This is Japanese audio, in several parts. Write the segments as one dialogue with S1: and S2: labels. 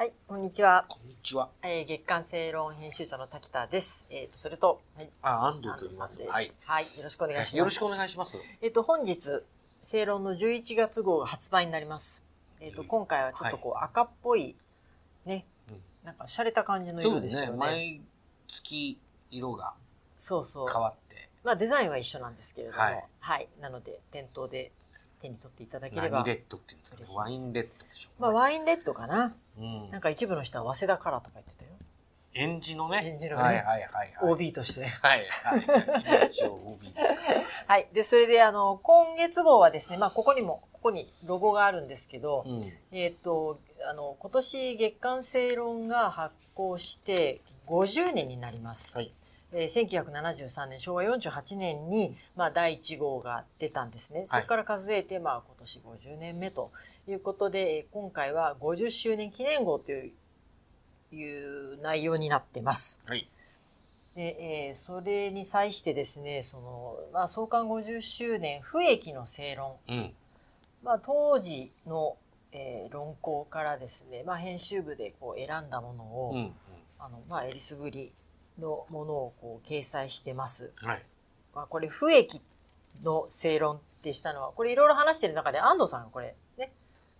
S1: はい、こんにちは。
S2: こんにちは。
S1: えー、月刊正論編集長の滝田です。えっ、と、それと、はい、
S2: あ、安藤と言います。はい。
S1: はい、よろしくお願いします。
S2: よろしくお願いします。
S1: えっ、と、本日、正論の11月号が発売になります。えっ、と、今回はちょっとこう、赤っぽい、ね、
S2: うん
S1: なんか洒落た感じの
S2: そうでね。
S1: 色ですすよね。
S2: 毎月色が
S1: そうそう。
S2: 変わって。
S1: まあ、デザインは一緒なんですけれども、は
S2: はいい。
S1: なので、店頭で手に取っていただければ
S2: 何レ。ッドって言うんですかねワインレッドでしょう、
S1: まあ、ワインレッドかな。
S2: うん
S1: なんか一部の人は早稲田カラーとか言ってたよ。
S2: エンジのね。
S1: エンジのね
S2: はいはいはいはい。
S1: OB として。
S2: はいはい。一応 OB ですか。
S1: はい。で、それで、あの、今月号はですね、まあ、ここにも、ここにロゴがあるんですけど、
S2: うん。
S1: えっ、と、あの、今年月刊正論が発行して50年になります。
S2: はい。
S1: えー1973年、昭和48年に、まあ、第1号が出たんですね。そこから数えて、まあ、今年50年目ということで、えー今回は50周年記念号といういう内容になってます。
S2: はい。
S1: で、えーそれに際してですね、その、まあ、創刊50周年、不益の正論。
S2: うん。
S1: まあ、当時の、えー論考からですね、まあ、編集部でこう選んだものを、
S2: うん。
S1: あのまあ、えりすぐりのものをこう掲載してます。
S2: うん。はい。
S1: まあ、これ不益の正論ってしたのはこれいろいろ話してる中で安藤さんがこれね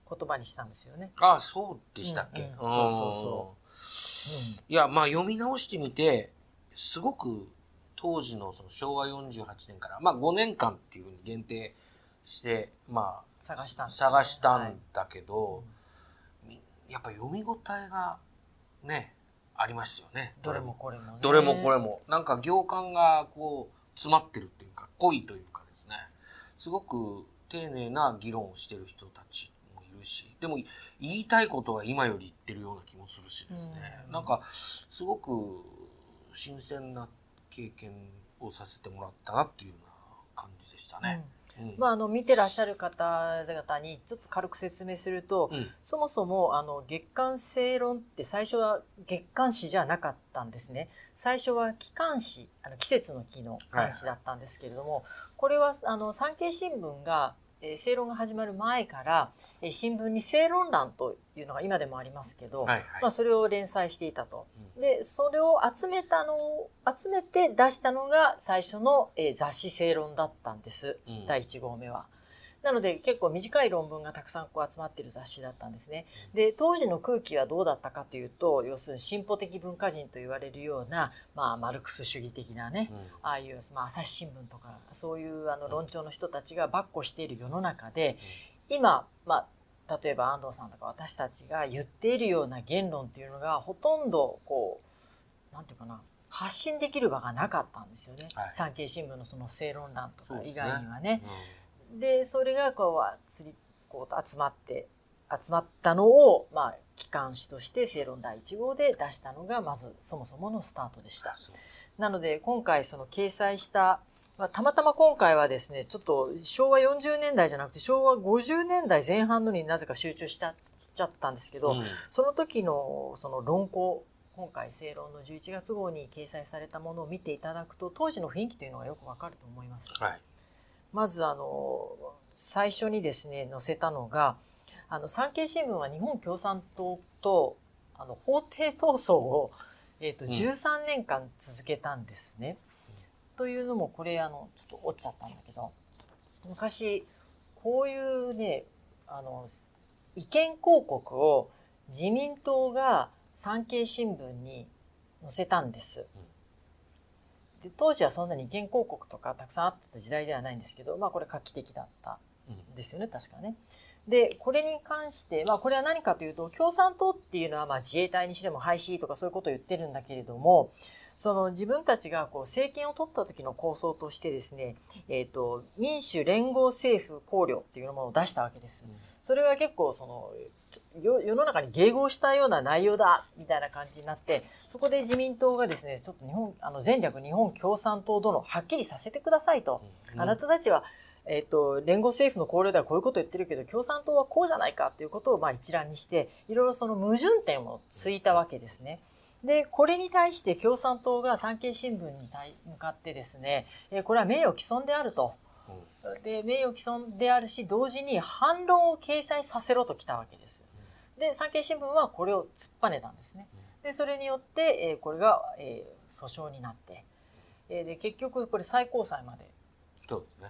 S1: 言葉にしたんですよね。
S2: あ、そうでしたっけ、
S1: うんうんそうそうそ
S2: いや、まあ読み直してみて、すごく当時のその昭和48年から、まあ5年間っていうふうに限定して、まあ、
S1: 探したね
S2: 探したんだけど、みやっぱ読み応えがね、ありますよね。
S1: どれも。これもね。
S2: どれもこれも。なんか行間がこう、詰まってるっていうか、濃いというかですね。すごく丁寧な議論をしてる人たちもいるし、でも言いたいことは今より言ってるような気もするしですね。
S1: うん
S2: なんか、すごく新鮮な経験をさせてもらったなっていうような感じでしたね。うん
S1: まあ、あの見てらっしゃる方々にちょっと軽く説明すると、
S2: うん。
S1: そもそもあの月刊正論って最初は月刊誌じゃなかったんですね。最初は機関誌あの季節の木の刊誌だったんですけれども、これはあの産経新聞が、えー正論が始まる前から、えー新聞に正論欄というのが今でもありますけど、
S2: はいはい。
S1: まあ、それを連載していたと。
S2: う
S1: でそれを集めたのを集めて出したのが最初の、えー雑誌正論だったんです。
S2: うん
S1: 第1号目は。なので結構短い論文がたくさんこう集まっている雑誌だったんですね。で当時の空気はどうだったかというと要するに進歩的文化人と言われるような、まあ、マルクス主義的なね、
S2: うん。
S1: ああいう、まあ、朝日新聞とかそういうあの論調の人たちがばっこしている世の中で今、まあ、例えば安藤さんとか私たちが言っているような言論っていうのがほとんどこうなんていうかな発信できる場がなかったんですよね、
S2: はい。
S1: 産経新聞のその正論欄とか以外にはね。
S2: うん
S1: でそれがこうつりこう集まって集まったのを、まあ、機関誌として正論第1号で出したのがまずそもそものスタートでした。なので今回その掲載した、まあ、たまたま今回はですねちょっと昭和40年代じゃなくて昭和50年代前半のになぜか集中しちゃったんですけど、
S2: うん
S1: その時のその論考今回正論の11月号に掲載されたものを見ていただくと当時の雰囲気というのがよくわかると思います。
S2: はい。
S1: まずあの最初にですね載せたのがあの産経新聞は日本共産党とあの法廷闘争を、えー、と
S2: うん
S1: 13年間続けたんですね。というのもこれあのちょっと折っちゃったんだけど昔こういうねあの意見広告を自民党が産経新聞に載せたんです。で当時はそんなに意見広告とかたくさんあった時代ではないんですけど、まあ、これ画期的だった
S2: うん
S1: んですよね確かね。でこれに関して、まあ、これは何かというと共産党っていうのはまあ自衛隊にしても廃止とかそういうことを言ってるんだけれどもその自分たちがこう政権を取った時の構想としてですね、えー、と民主連合政府綱領っていうものを出したわけです。それが結構その世の中に迎合したような内容だみたいな感じになってそこで自民党がですねちょっと日本あの前略日本共産党殿はっきりさせてくださいと、
S2: うん
S1: あなたたちは、えー、と連合政府の綱領ではこういうことを言ってるけど共産党はこうじゃないかということをまあ一覧にしていろいろその矛盾点をついたわけですね。でこれに対して共産党が産経新聞に対向かってですね、えーこれは名誉毀損であると。で名誉毀損であるし同時に反論を掲載させろときたわけです。で産経新聞はこれを突っぱねたんですね。でそれによって、えー、これが、えー、訴訟になって、えー、で結局これ最高裁まで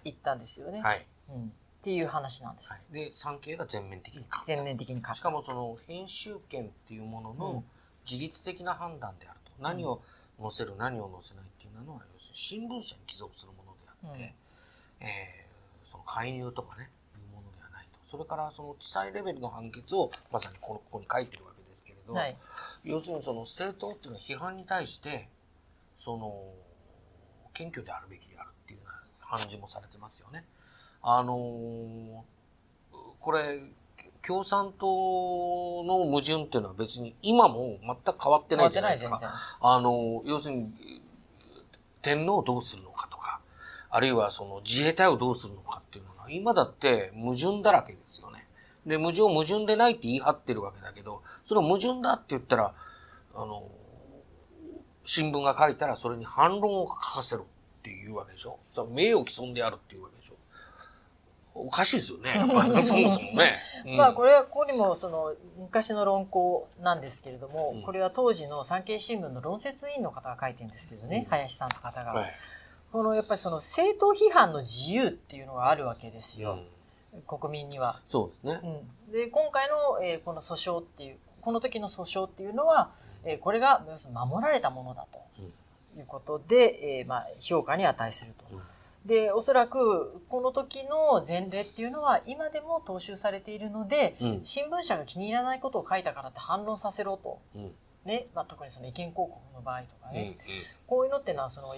S1: 行ったんですよね。
S2: はい。
S1: うん、っていう話なんです。はい、
S2: で産経が全面的に
S1: 全面的に
S2: しかもその編集権っていうものの自律的な判断であると、うん、何を載せる何を載せないっていうのは要するに新聞社に帰属するものであって、うん、えー、その介入とかねいうものではないとそれからその地裁レベルの判決をまさにこのここに書いてるわけですけれど、はい、要するにその政党っていうのは批判に対してその謙虚であるべきであるっていうような判事もされてますよね。あのー、これ共産党の矛盾っていうのは別に今も全く変わってないじゃないですか。あの要するに天皇をどうするのかあるいはその自衛隊をどうするのかっていうのは今だって矛盾だらけですよね。で矛盾矛盾でないって言い張ってるわけだけどそれを矛盾だって言ったらあの新聞が書いたらそれに反論を書かせろっていうわけでしょ。その名誉毀損であるっていうわけでしょ。おかしいですよね。そもそもね。
S1: うん、まあこれはここにもその昔の論考なんですけれども、うん、これは当時の産経新聞の論説委員の方が書いてるんですけどね、うん、林さんと方が。はい、このやっぱりその政党批判の自由っていうのがあるわけですよ。国民には。
S2: そうですね。
S1: で今回の、えー、この訴訟っていうこの時の訴訟っていうのは、えー、これが守られたものだと。いうことで、えー、まあ評価に値すると。でおそらくこの時の前例っていうのは今でも踏襲されているので、うん、新聞社が気に入らないことを書いたからって反論させろと、うん、ね。まあ、特にその意見広告の場合とかね、うんうん、こういうのっていうのはその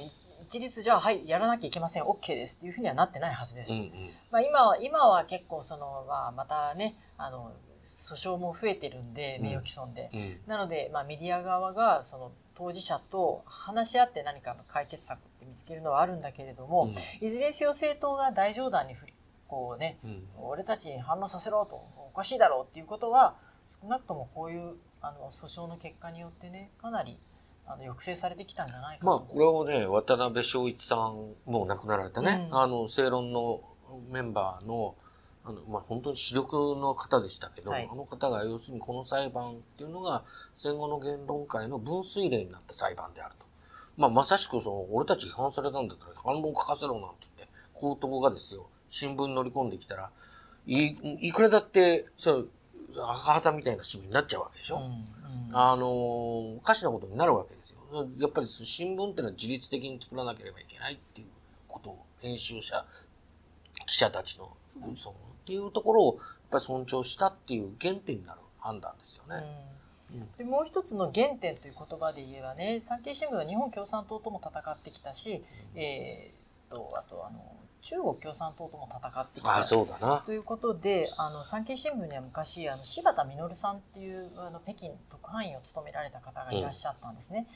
S1: 一律じゃあはいやらなきゃいけません。OK ですっていうふうにはなってないはずです。うんうん、まあ、今は今は結構その、まあ、またねあの訴訟も増えてるんで名誉毀損で、なので、まあ、メディア側がその当事者と話し合って何かの解決策って見つけるのはあるんだけれども、うん、いずれにせよ政党が大冗談に振りこうね、うん、俺たちに反応させろとおかしいだろうっていうことは少なくともこういうあの訴訟の結果によってねかなりあの抑制されてきたんじゃないか
S2: まあこれをね渡辺正一さんもう亡くなられたね、うん、あの正論のメンバーのあの、まあ、本当に主力の方でしたけど、はい、あの方が要するにこの裁判っていうのが戦後の言論会の分水嶺になった裁判であると。まあ、まさしくその、俺たち批判されたんだったら反論書かせろなんて言って、口頭がですよ、新聞乗り込んできたら、い、いくらだって、そう、赤旗みたいな市民になっちゃうわけでしょ。うんうん、あの、おかしなことになるわけですよ。やっぱり新聞っていうのは自律的に作らなければいけないっていうことを編集者、記者たちの、そのっていうところをやっぱり尊重したっていう原点になる判断ですよね。
S1: でもう一つの原点という言葉で言えばね産経新聞は日本共産党とも戦ってきたし、うん、えー、とあとあの中国共産党とも戦ってきた
S2: あそうだな。
S1: ということであの産経新聞には昔あの柴田実さんっていうあの北京特派員を務められた方がいらっしゃったんですね。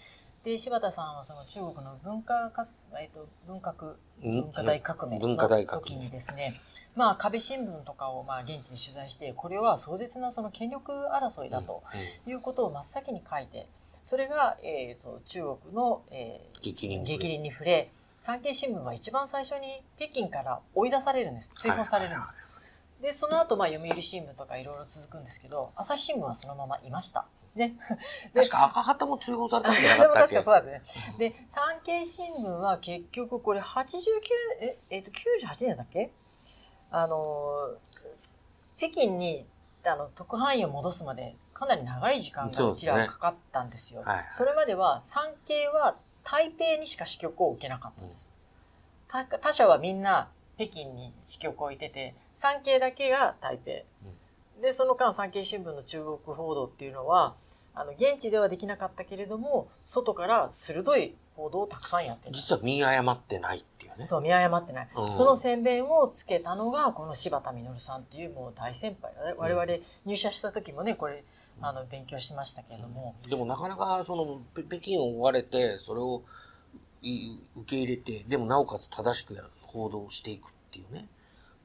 S1: うん、で柴田さんはその中国の文化か、えーと、文革文化大革命の時にですね、まあ、壁新聞とかをまあ現地で取材してこれは壮絶なその権力争いだということを真っ先に書いてそれが、えー、と中国の、えー、激鱗に触れ産経新聞は一番最初に北京から追い出されるんです追放されるんです。でその後まあ読売新聞とかいろいろ続くんですけど朝日新聞はそのままいました。ね、
S2: 確か赤旗も追放されたんじゃなかったっけ？
S1: 確かそうだね。で産経新聞は結局これ89ええっ、ー、と98年だっけ？あの北京にあの特派員を戻すまでかなり長い時間がうちらかかったんですよ。そ、ねはい、それまでは産経は台北にしか支局を受けなかったんです。うん、他社はみんな北京に支局を置いてて産経だけが台北。うん、でその間産経新聞の中国報道っていうのはあの現地ではできなかったけれども外から鋭い報道をたくさんやってる
S2: 実は見誤ってないっていうね。
S1: そう見誤ってない、うん、その宣伝をつけたのがこの柴田実さんっていうもう大先輩我々入社した時もねこれあの勉強しましたけれども、
S2: うん、でもなかなかその北京を追われてそれを受け入れてでもなおかつ正しく報道していくっていうね。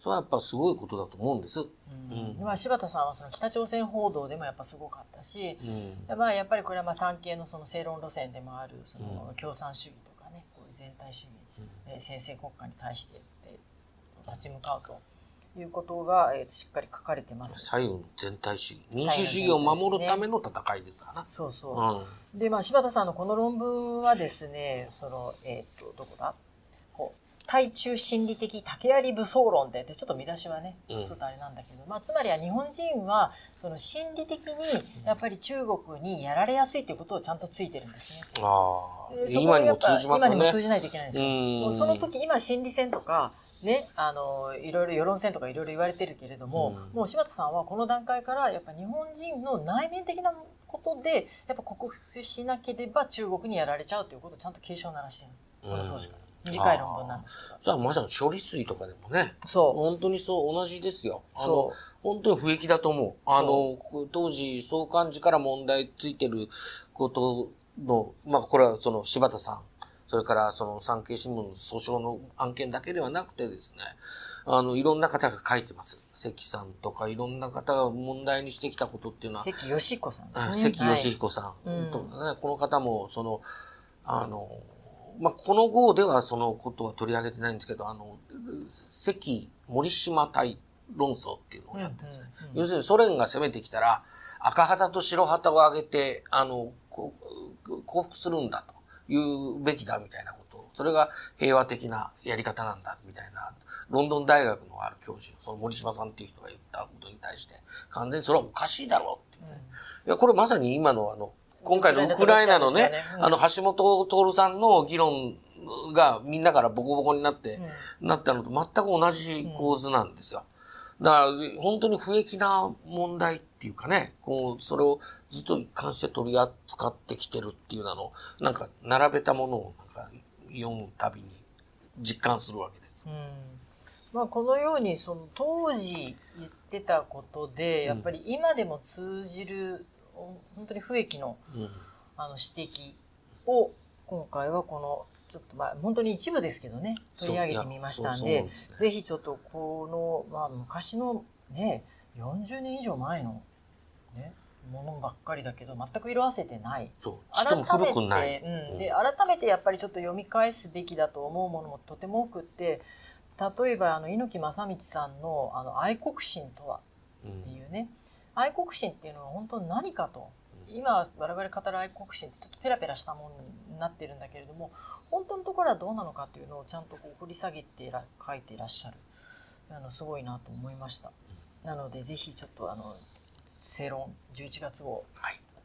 S2: それはやっぱすごいことだと思うんです。
S1: うん。まあ、柴田さんはその北朝鮮報道でもやっぱすごかったし、うん、まあ、やっぱりこれはまあ産経のその正論路線でもあるその共産主義とかねこういう全体主義、うん、先制国家に対して立ち向かうということが、えー、しっかり書かれてます。
S2: 左右の全体主義。民主主義を守るための戦いですから、ね、
S1: そうそう、うん、でまあ柴田さんのこの論文はですねそのえっ、ー、とどこだ？こう対中心理的竹槍武装論でちょっと見出しはね、ちょっとあれなんだけど、まあ、つまりは日本人はその心理的にやっぱり中国にやられやすいということをちゃんとついてるんですね。
S2: あ今にも通じますね。
S1: 今にも通じないといけないんですけど、その時今心理戦とかね、あのいろいろ世論戦とかいろいろ言われてるけれども、うん、もう柴田さんはこの段階からやっぱ日本人の内面的なことでやっぱ克服しなければ中国にやられちゃうということをちゃんと警鐘を鳴らしてるこの当時から。短い論文なんですけど。
S2: じゃあまさに処理水とかでもね。そう。本当にそう同じですよ。あの、本当に不益だと思う。あの、当時、創刊時から問題ついてることの、まあこれはその柴田さんそれからその産経新聞の訴訟の案件だけではなくてですね、あの、いろんな方が書いてます。関さんとかいろんな方が問題にしてきたことっていうのは。
S1: 関義彦さん
S2: ですね。関義彦さん、はい、とね、うん、この方も、その、あの、まあ、この号ではそのことは取り上げてないんですけど、あの、関森島対論争っていうのをやってるんですね。うんうんうん、要するにソ連が攻めてきたら、赤旗と白旗を上げて、あの、降伏するんだと。言うべきだみたいなこと。を、それが平和的なやり方なんだみたいな、ロンドン大学のある教授、その森島さんっていう人が言ったことに対して、完全にそれはおかしいだろうって、ね、うん、いや、これまさに今のあの、今回のウクライナのね、あの、橋本徹さんの議論がみんなからボコボコになって、うん、なったのと全く同じ構図なんですよ。だから、本当に不益な問題っていうかね、こう、それをずっと一貫して取り扱ってきてるっていうのを、なんか並べたものをなんか読むたびに実感するわけです。うん。
S1: まあ、このようにその当時言ってたことでやっぱり今でも通じる本当に不益の,、あの指摘を今回はこのちょっとまあ本当に一部ですけどね取り上げてみましたんで、ね、ぜひちょっとこの、まあ、昔のね40年以上前の、ね、ものばっかりだけど全く色あせてない。
S2: 改めて、
S1: うん、で改めてやっぱりちょっと読み返すべきだと思うものもとても多くって例えばあの猪木正道さんの「あの愛国心とは」っていうね、うん、愛国心っていうのは本当に何かと今我々語る愛国心ってちょっとペラペラしたものになってるんだけれども本当のところはどうなのかっていうのをちゃんとこう掘り下げて書いていらっしゃる。あのすごいなと思いました。なのでぜひちょっとあの正論11月号、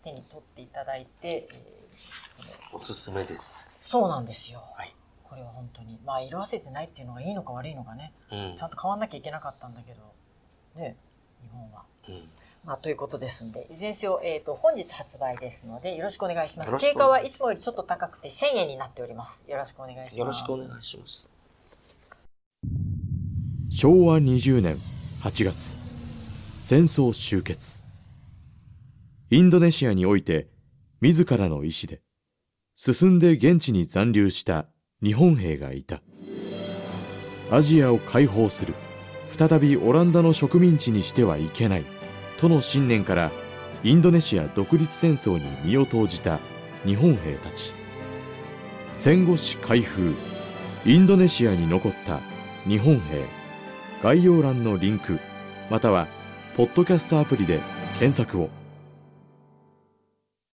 S1: 手に取っていただいて、え
S2: ー、そのおすすめです。
S1: そうなんですよ、はい、これは本当に。まあ色あせてないっていうのがいいのか悪いのかね、うん、ちゃんと変わんなきゃいけなかったんだけど。ね日本は。うんまあ、ということですんで、いずれにせよ、えっ、ー、と、本日発売ですので、よろしくお願いします。定価はいつもよりちょっと高くて1000円になっております。よろしくお願いします。
S2: よろしくお願いします。
S3: 昭和20年8月、戦争終結。インドネシアにおいて、自らの意志で、進んで現地に残留した日本兵がいた。アジアを解放する。再びオランダの植民地にしてはいけない。との信念からインドネシア独立戦争に身を投じた日本兵たち。戦後史開封インドネシアに残った日本兵。概要欄のリンクまたはポッドキャストアプリで検索を。